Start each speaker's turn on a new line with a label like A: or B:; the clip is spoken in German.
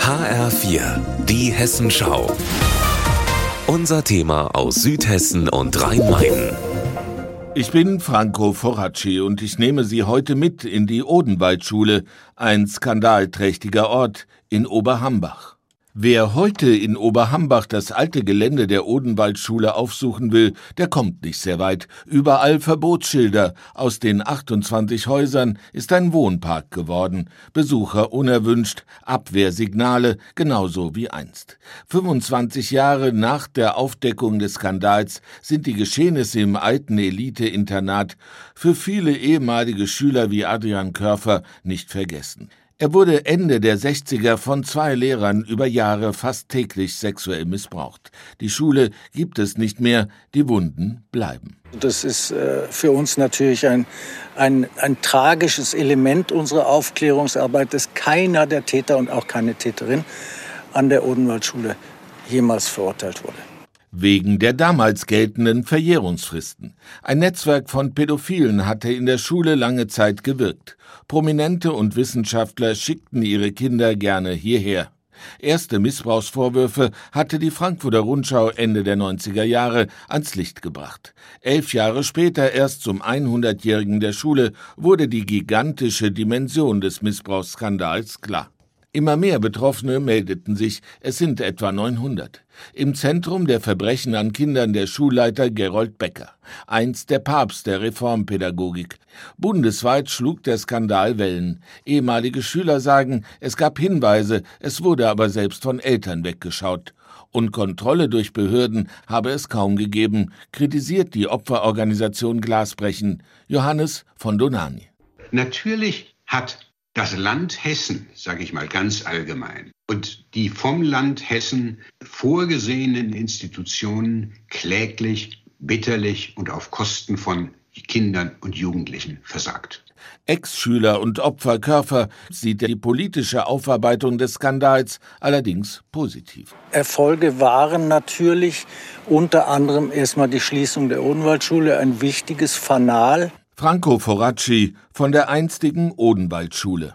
A: HR4, die Hessenschau. Unser Thema aus Südhessen und Rhein-Main.
B: Ich bin Franco Foracci und ich nehme Sie heute mit in die Odenwaldschule, ein skandalträchtiger Ort in Oberhambach. Wer heute in Oberhambach das alte Gelände der Odenwaldschule aufsuchen will, der kommt nicht sehr weit. Überall Verbotsschilder. Aus den 28 Häusern ist ein Wohnpark geworden. Besucher unerwünscht, Abwehrsignale, genauso wie einst. 25 Jahre nach der Aufdeckung des Skandals sind die Geschehnisse im alten Elite-Internat für viele ehemalige Schüler wie Adrian Körfer nicht vergessen. Er wurde Ende der 60er von zwei Lehrern über Jahre fast täglich sexuell missbraucht. Die Schule gibt es nicht mehr, die Wunden bleiben.
C: Das ist äh, für uns natürlich ein, ein, ein tragisches Element unserer Aufklärungsarbeit, dass keiner der Täter und auch keine Täterin an der Odenwaldschule jemals verurteilt wurde
B: wegen der damals geltenden Verjährungsfristen. Ein Netzwerk von Pädophilen hatte in der Schule lange Zeit gewirkt. Prominente und Wissenschaftler schickten ihre Kinder gerne hierher. Erste Missbrauchsvorwürfe hatte die Frankfurter Rundschau Ende der 90er Jahre ans Licht gebracht. Elf Jahre später, erst zum 100-jährigen der Schule, wurde die gigantische Dimension des Missbrauchsskandals klar. Immer mehr Betroffene meldeten sich, es sind etwa 900. Im Zentrum der Verbrechen an Kindern der Schulleiter Gerold Becker, einst der Papst der Reformpädagogik. Bundesweit schlug der Skandal Wellen. Ehemalige Schüler sagen, es gab Hinweise, es wurde aber selbst von Eltern weggeschaut. Und Kontrolle durch Behörden habe es kaum gegeben, kritisiert die Opferorganisation Glasbrechen Johannes von Donani.
D: Natürlich hat das Land Hessen, sage ich mal ganz allgemein, und die vom Land Hessen vorgesehenen Institutionen kläglich, bitterlich und auf Kosten von Kindern und Jugendlichen versagt.
B: Ex-Schüler und Opfer Körfer sieht die politische Aufarbeitung des Skandals allerdings positiv.
C: Erfolge waren natürlich unter anderem erstmal die Schließung der Odenwaldschule, ein wichtiges Fanal
B: Franco Foracci von der einstigen Odenwaldschule.